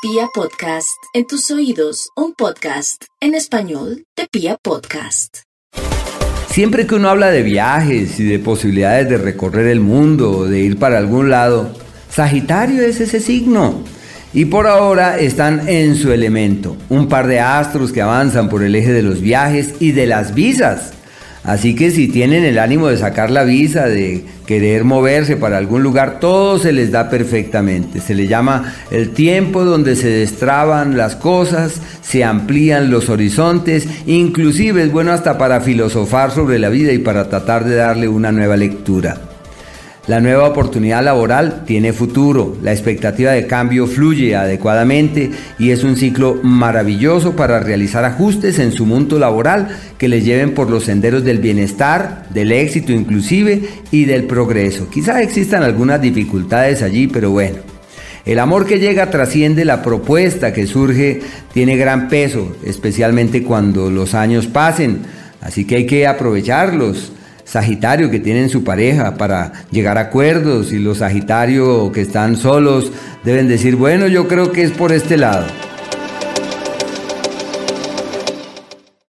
Pia Podcast, en tus oídos, un podcast en español de Pia Podcast. Siempre que uno habla de viajes y de posibilidades de recorrer el mundo o de ir para algún lado, Sagitario es ese signo. Y por ahora están en su elemento, un par de astros que avanzan por el eje de los viajes y de las visas. Así que si tienen el ánimo de sacar la visa, de querer moverse para algún lugar, todo se les da perfectamente. Se le llama el tiempo donde se destraban las cosas, se amplían los horizontes, inclusive es bueno hasta para filosofar sobre la vida y para tratar de darle una nueva lectura. La nueva oportunidad laboral tiene futuro, la expectativa de cambio fluye adecuadamente y es un ciclo maravilloso para realizar ajustes en su mundo laboral que le lleven por los senderos del bienestar, del éxito inclusive y del progreso. Quizá existan algunas dificultades allí, pero bueno. El amor que llega trasciende la propuesta que surge, tiene gran peso, especialmente cuando los años pasen, así que hay que aprovecharlos Sagitario que tienen su pareja para llegar a acuerdos y los Sagitario que están solos deben decir, bueno, yo creo que es por este lado.